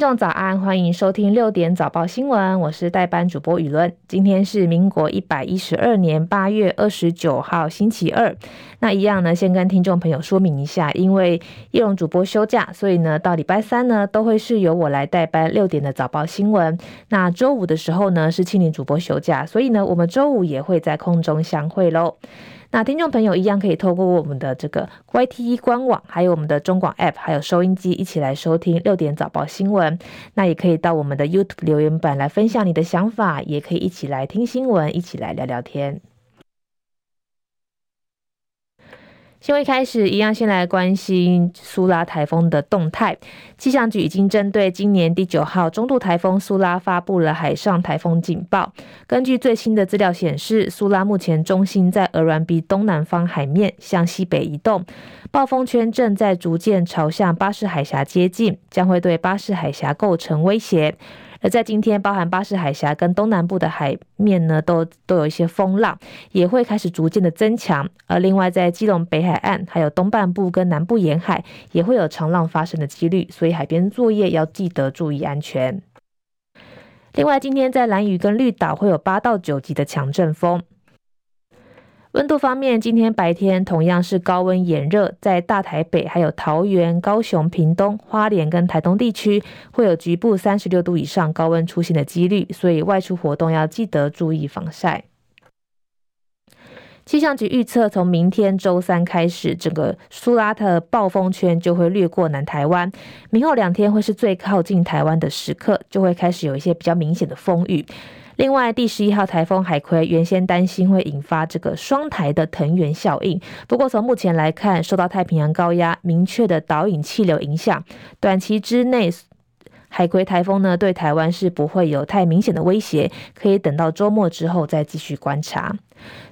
听众早安，欢迎收听六点早报新闻，我是代班主播雨伦。今天是民国一百一十二年八月二十九号，星期二。那一样呢，先跟听众朋友说明一下，因为叶龙主播休假，所以呢，到礼拜三呢，都会是由我来代班六点的早报新闻。那周五的时候呢，是庆铃主播休假，所以呢，我们周五也会在空中相会喽。那听众朋友一样可以透过我们的这个 Y T E 官网，还有我们的中广 App，还有收音机一起来收听六点早报新闻。那也可以到我们的 YouTube 留言板来分享你的想法，也可以一起来听新闻，一起来聊聊天。新闻开始，一样先来关心苏拉台风的动态。气象局已经针对今年第九号中度台风苏拉发布了海上台风警报。根据最新的资料显示，苏拉目前中心在鹅銮鼻东南方海面向西北移动，暴风圈正在逐渐朝向巴士海峡接近，将会对巴士海峡构成威胁。而在今天，包含巴士海峡跟东南部的海面呢，都都有一些风浪，也会开始逐渐的增强。而另外，在基隆北海岸，还有东半部跟南部沿海，也会有长浪发生的几率，所以海边作业要记得注意安全。另外，今天在蓝屿跟绿岛会有八到九级的强阵风。温度方面，今天白天同样是高温炎热，在大台北、还有桃园、高雄、屏东、花莲跟台东地区，会有局部三十六度以上高温出现的几率，所以外出活动要记得注意防晒。气象局预测，从明天周三开始，整个苏拉特暴风圈就会掠过南台湾，明后两天会是最靠近台湾的时刻，就会开始有一些比较明显的风雨。另外，第十一号台风海葵原先担心会引发这个双台的藤原效应，不过从目前来看，受到太平洋高压明确的导引气流影响，短期之内海葵台风呢对台湾是不会有太明显的威胁，可以等到周末之后再继续观察。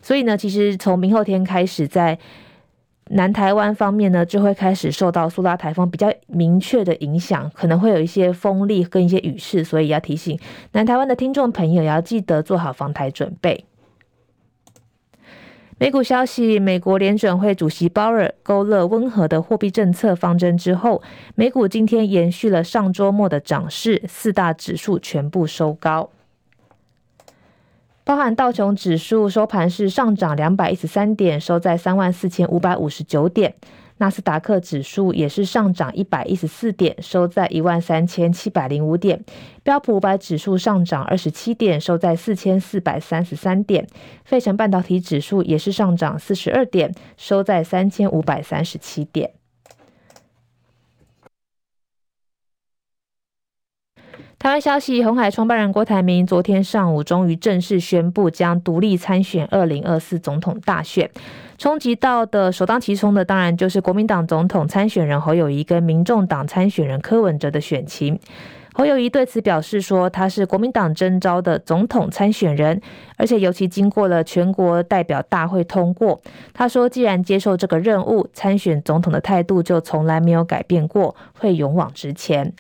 所以呢，其实从明后天开始在。南台湾方面呢，就会开始受到苏拉台风比较明确的影响，可能会有一些风力跟一些雨势，所以要提醒南台湾的听众朋友要记得做好防台准备。美股消息，美国联准会主席鲍尔勾勒温和的货币政策方针之后，美股今天延续了上周末的涨势，四大指数全部收高。包含道琼指数收盘是上涨两百一十三点，收在三万四千五百五十九点；纳斯达克指数也是上涨一百一十四点，收在一万三千七百零五点；标普五百指数上涨二十七点，收在四千四百三十三点；费城半导体指数也是上涨四十二点，收在三千五百三十七点。台湾消息，红海创办人郭台铭昨天上午终于正式宣布将独立参选二零二四总统大选。冲击到的首当其冲的，当然就是国民党总统参选人侯友宜跟民众党参选人柯文哲的选情。侯友宜对此表示说，他是国民党征召的总统参选人，而且尤其经过了全国代表大会通过。他说，既然接受这个任务，参选总统的态度就从来没有改变过，会勇往直前。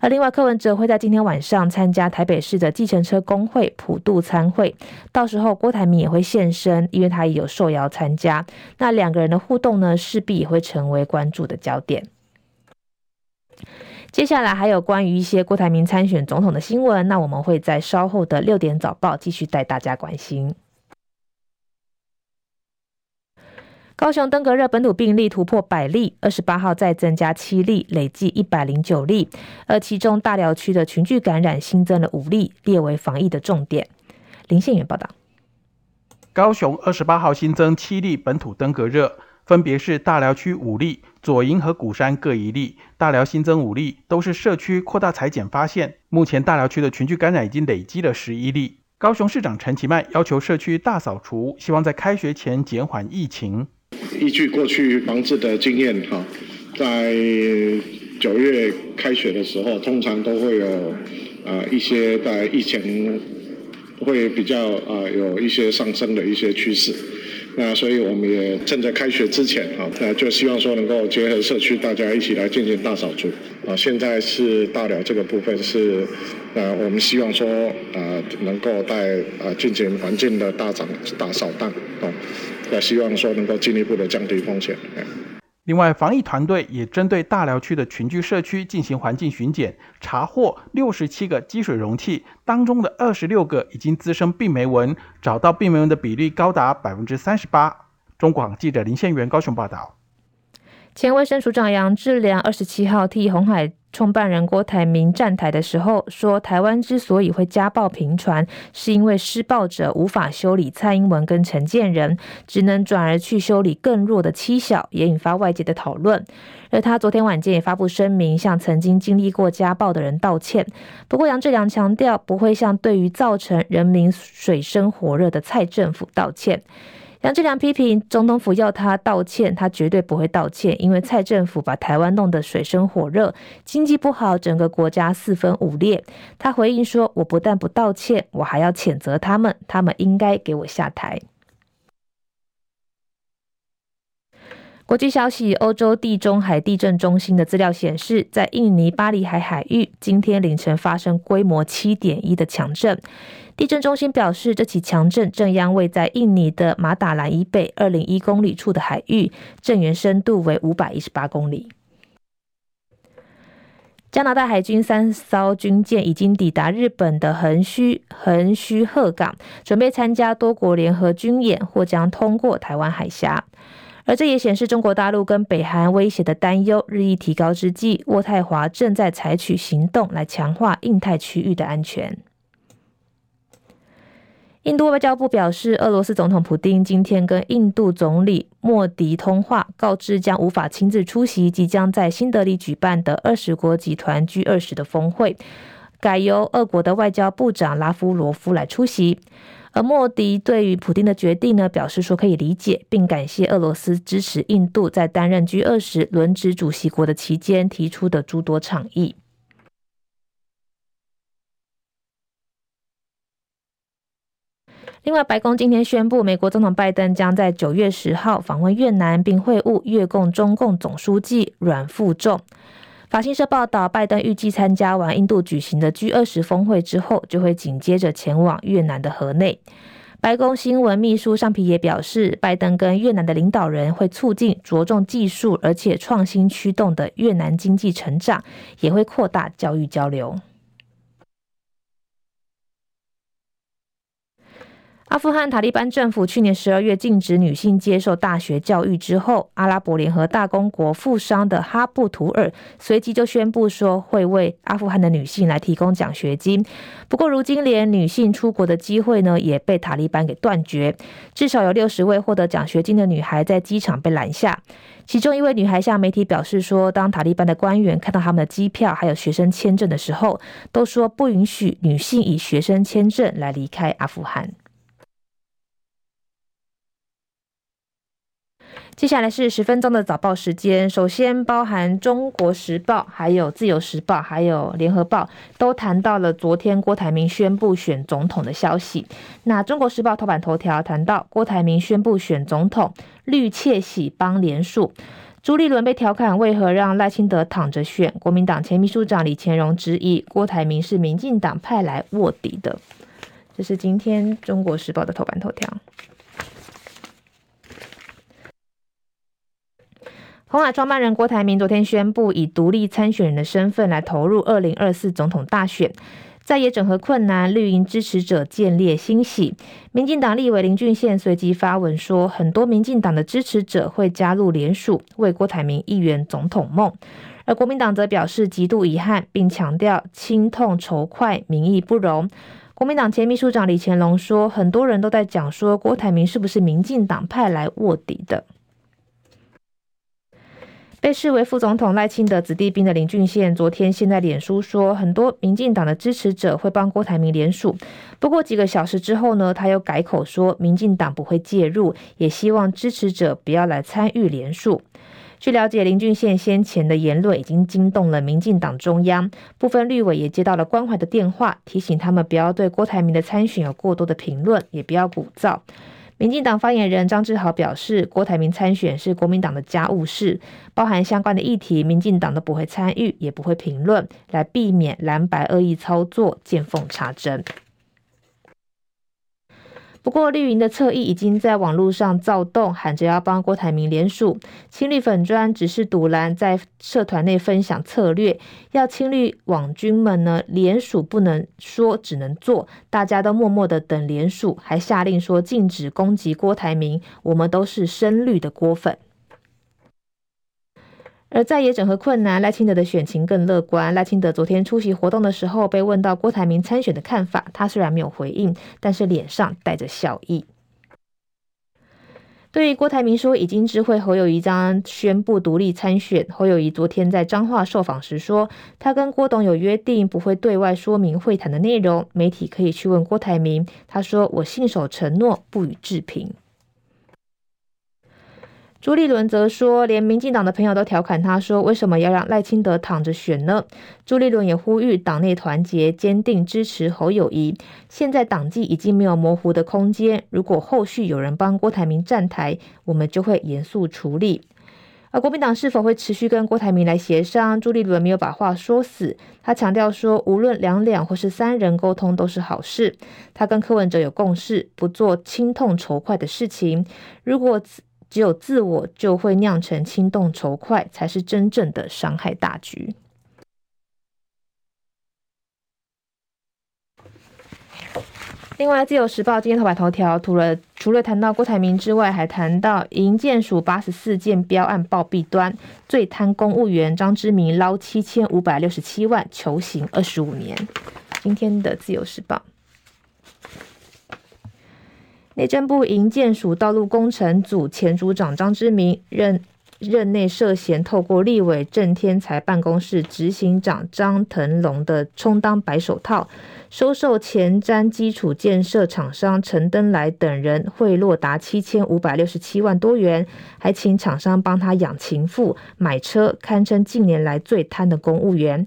而另外，柯文哲会在今天晚上参加台北市的计程车工会普渡参会，到时候郭台铭也会现身，因为他也有受邀参加。那两个人的互动呢，势必也会成为关注的焦点。接下来还有关于一些郭台铭参选总统的新闻，那我们会在稍后的六点早报继续带大家关心。高雄登革热本土病例突破百例，二十八号再增加七例，累计一百零九例。而其中大寮区的群聚感染新增了五例，列为防疫的重点。林宪元报道。高雄二十八号新增七例本土登革热，分别是大寮区五例，左营和鼓山各一例。大寮新增五例，都是社区扩大采检发现。目前大寮区的群聚感染已经累积了十一例。高雄市长陈其迈要求社区大扫除，希望在开学前减缓疫情。依据过去防治的经验，哈，在九月开学的时候，通常都会有啊一些在疫情会比较啊有一些上升的一些趋势。那所以我们也趁着开学之前，哈，那就希望说能够结合社区，大家一起来进行大扫除。啊，现在是大了这个部分是，呃，我们希望说啊能够带啊进行环境的大扫大扫荡，啊。那希望说能够进一步的降低风险。另外，防疫团队也针对大寮区的群聚社区进行环境巡检，查获六十七个积水容器，当中的二十六个已经滋生病媒蚊，找到病媒蚊的比例高达百分之三十八。中广记者林宪元高雄报道。前卫生署长杨志良二十七号替红海创办人郭台铭站台的时候说，台湾之所以会家暴频传，是因为施暴者无法修理蔡英文跟陈建仁，只能转而去修理更弱的妻小，也引发外界的讨论。而他昨天晚间也发布声明，向曾经经历过家暴的人道歉。不过杨志良强调，不会向对于造成人民水深火热的蔡政府道歉。杨志良批评总统府要他道歉，他绝对不会道歉，因为蔡政府把台湾弄得水深火热，经济不好，整个国家四分五裂。他回应说：“我不但不道歉，我还要谴责他们，他们应该给我下台。”国际消息：欧洲地中海地震中心的资料显示，在印尼巴里海海域，今天凌晨发生规模七点一的强震。地震中心表示，这起强震震央位在印尼的马达兰以北二零一公里处的海域，震源深度为五百一十八公里。加拿大海军三艘军舰已经抵达日本的横须横须贺港，准备参加多国联合军演，或将通过台湾海峡。而这也显示中国大陆跟北韩威胁的担忧日益提高之际，渥太华正在采取行动来强化印太区域的安全。印度外交部表示，俄罗斯总统普丁今天跟印度总理莫迪通话，告知将无法亲自出席即将在新德里举办的二十国集团 G 二十的峰会，改由俄国的外交部长拉夫罗夫来出席。而莫迪对于普丁的决定呢，表示说可以理解，并感谢俄罗斯支持印度在担任 G 二十轮值主席国的期间提出的诸多倡议。另外，白宫今天宣布，美国总统拜登将在九月十号访问越南，并会晤越共中共总书记阮富仲。法新社报道，拜登预计参加完印度举行的 G 二十峰会之后，就会紧接着前往越南的河内。白宫新闻秘书尚皮也表示，拜登跟越南的领导人会促进着重技术而且创新驱动的越南经济成长，也会扩大教育交流。阿富汗塔利班政府去年十二月禁止女性接受大学教育之后，阿拉伯联合大公国富商的哈布图尔随即就宣布说会为阿富汗的女性来提供奖学金。不过，如今连女性出国的机会呢也被塔利班给断绝，至少有六十位获得奖学金的女孩在机场被拦下。其中一位女孩向媒体表示说，当塔利班的官员看到他们的机票还有学生签证的时候，都说不允许女性以学生签证来离开阿富汗。接下来是十分钟的早报时间。首先，包含《中国时报》、还有《自由时报》、还有《联合报》都谈到了昨天郭台铭宣布选总统的消息。那《中国时报》头版头条谈到郭台铭宣布选总统，绿窃喜帮连署。朱立伦被调侃为何让赖清德躺着选？国民党前秘书长李乾荣质疑郭台铭是民进党派来卧底的。这是今天《中国时报》的头版头条。红海创办人郭台铭昨天宣布，以独立参选人的身份来投入二零二四总统大选。在野整合困难，绿营支持者建立欣喜。民进党立委林俊宪随即发文说，很多民进党的支持者会加入联署，为郭台铭议员总统梦。而国民党则表示极度遗憾，并强调亲痛仇快，民意不容。国民党前秘书长李乾龙说，很多人都在讲说，郭台铭是不是民进党派来卧底的？被视为副总统赖清德子弟兵的林俊宪，昨天现在脸书说，很多民进党的支持者会帮郭台铭联署。不过几个小时之后呢，他又改口说，民进党不会介入，也希望支持者不要来参与联署。据了解，林俊宪先前的言论已经惊动了民进党中央，部分绿委也接到了关怀的电话，提醒他们不要对郭台铭的参选有过多的评论，也不要鼓噪。民进党发言人张志豪表示，郭台铭参选是国民党的家务事，包含相关的议题，民进党都不会参与，也不会评论，来避免蓝白恶意操作见缝插针。不过绿营的侧翼已经在网络上躁动，喊着要帮郭台铭联署。青绿粉专只是堵拦，在社团内分享策略，要青绿网军们呢联署不能说，只能做。大家都默默的等联署，还下令说禁止攻击郭台铭。我们都是深绿的郭粉。而在野整合困难，赖清德的选情更乐观。赖清德昨天出席活动的时候，被问到郭台铭参选的看法，他虽然没有回应，但是脸上带着笑意。对于郭台铭说已经知会侯友宜将宣布独立参选，侯友宜昨天在彰化受访时说，他跟郭董有约定，不会对外说明会谈的内容，媒体可以去问郭台铭。他说：“我信守承诺，不予置评。”朱立伦则说，连民进党的朋友都调侃他说：“为什么要让赖清德躺着选呢？”朱立伦也呼吁党内团结，坚定支持侯友谊。现在党纪已经没有模糊的空间，如果后续有人帮郭台铭站台，我们就会严肃处理。而国民党是否会持续跟郭台铭来协商？朱立伦没有把话说死，他强调说，无论两两或是三人沟通都是好事。他跟柯文哲有共识，不做亲痛仇快的事情。如果只有自我就会酿成轻动仇快，才是真正的伤害大局。另外，《自由时报》今天头版头条，除了除了谈到郭台铭之外，还谈到银建署八十四件标案爆弊端，最贪公务员张之明捞七千五百六十七万，求刑二十五年。今天的《自由时报》。内政部营建署道路工程组前组长张之明任任内涉嫌透过立委郑天才办公室执行长张腾龙的充当白手套，收受前瞻基础建设厂商陈登来等人贿赂达七千五百六十七万多元，还请厂商帮他养情妇、买车，堪称近年来最贪的公务员。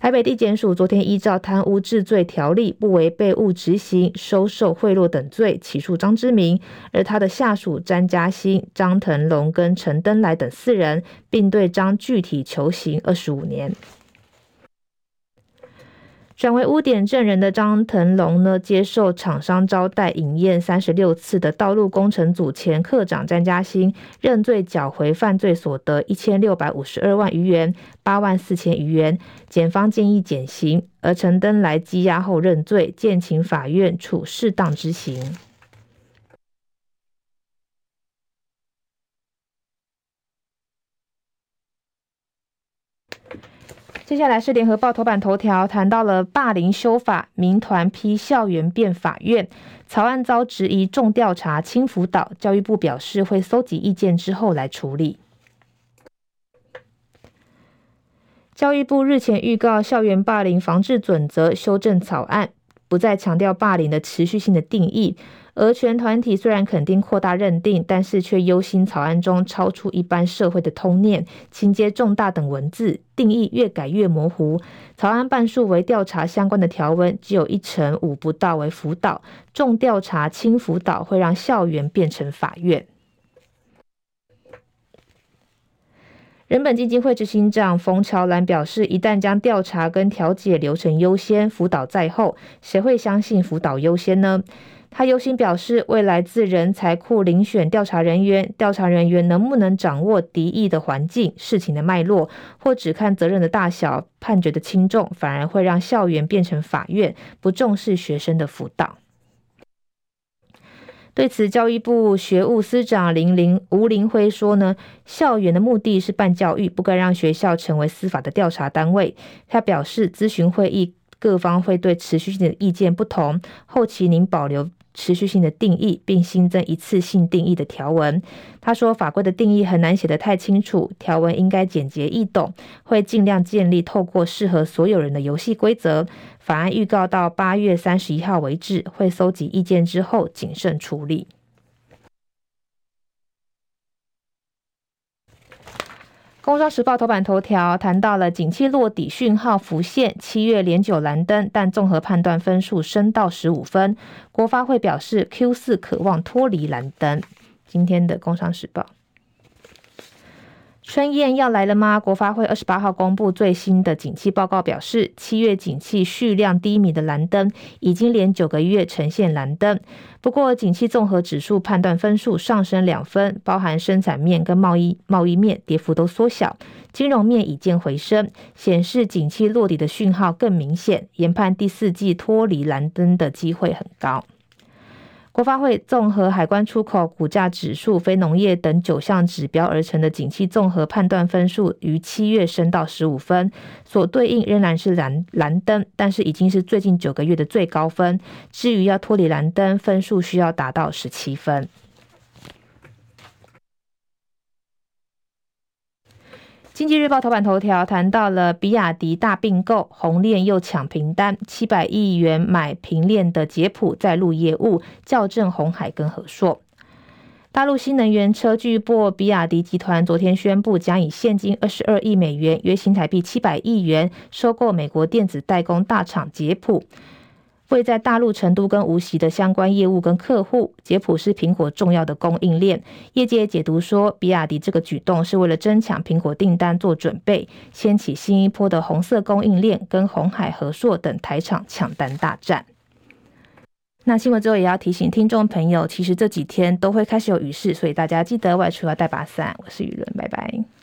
台北地检署昨天依照贪污治罪条例，不违背物执行、收受贿赂等罪起诉张之明，而他的下属詹嘉欣、张腾龙跟陈登来等四人，并对张具体求刑二十五年。转为污点证人的张腾龙呢，接受厂商招待饮宴三十六次的道路工程组前科长詹嘉欣认罪缴回犯罪所得一千六百五十二万余元，八万四千余元，检方建议减刑，而陈登来羁押后认罪，建请法院处适当之刑。接下来是联合报头版头条，谈到了霸凌修法，民团批校园变法院，草案遭质疑重调查轻辅导，教育部表示会搜集意见之后来处理。教育部日前预告校园霸凌防治准则修正草案，不再强调霸凌的持续性的定义。而全团体虽然肯定扩大认定，但是却忧心草案中超出一般社会的通念、情节重大等文字定义越改越模糊。草案半数为调查相关的条文，只有一成五不到为辅导。重调查轻辅导会让校园变成法院。人本基金会执行长冯乔兰表示，一旦将调查跟调解流程优先，辅导在后，谁会相信辅导优先呢？他忧心表示，未来自人才库遴选调查人员，调查人员能不能掌握敌意的环境、事情的脉络，或只看责任的大小、判决的轻重，反而会让校园变成法院，不重视学生的辅导。对此，教育部学务司长林林吴林辉说呢，校园的目的是办教育，不该让学校成为司法的调查单位。他表示，咨询会议各方会对持续性的意见不同，后期您保留。持续性的定义，并新增一次性定义的条文。他说，法规的定义很难写得太清楚，条文应该简洁易懂，会尽量建立透过适合所有人的游戏规则。法案预告到八月三十一号为止，会搜集意见之后谨慎处理。工商时报头版头条谈到了景气落底讯号浮现，七月连九蓝灯，但综合判断分数升到十五分。国发会表示 Q 四渴望脱离蓝灯。今天的工商时报。春燕要来了吗？国发会二十八号公布最新的景气报告，表示七月景气续量低迷的蓝灯已经连九个月呈现蓝灯。不过，景气综合指数判断分数上升两分，包含生产面跟贸易贸易面跌幅都缩小，金融面已见回升，显示景气落底的讯号更明显，研判第四季脱离蓝灯的机会很高。国发会综合海关出口、股价指数、非农业等九项指标而成的景气综合判断分数，于七月升到十五分，所对应仍然是蓝蓝灯，但是已经是最近九个月的最高分。至于要脱离蓝灯，分数需要达到十七分。经济日报头版头条谈到了比亚迪大并购，红链又抢平单，七百亿元买平链的捷普在录业务，校正红海跟和硕。大陆新能源车巨擘比亚迪集团昨天宣布，将以现金二十二亿美元（约新台币七百亿元）收购美国电子代工大厂捷普。会在大陆成都跟无锡的相关业务跟客户，捷普是苹果重要的供应链。业界解读说，比亚迪这个举动是为了争抢苹果订单做准备，掀起新一波的红色供应链跟红海、和硕等台厂抢单大战。那新闻之后也要提醒听众朋友，其实这几天都会开始有雨势，所以大家记得外出要带把伞。我是雨伦，拜拜。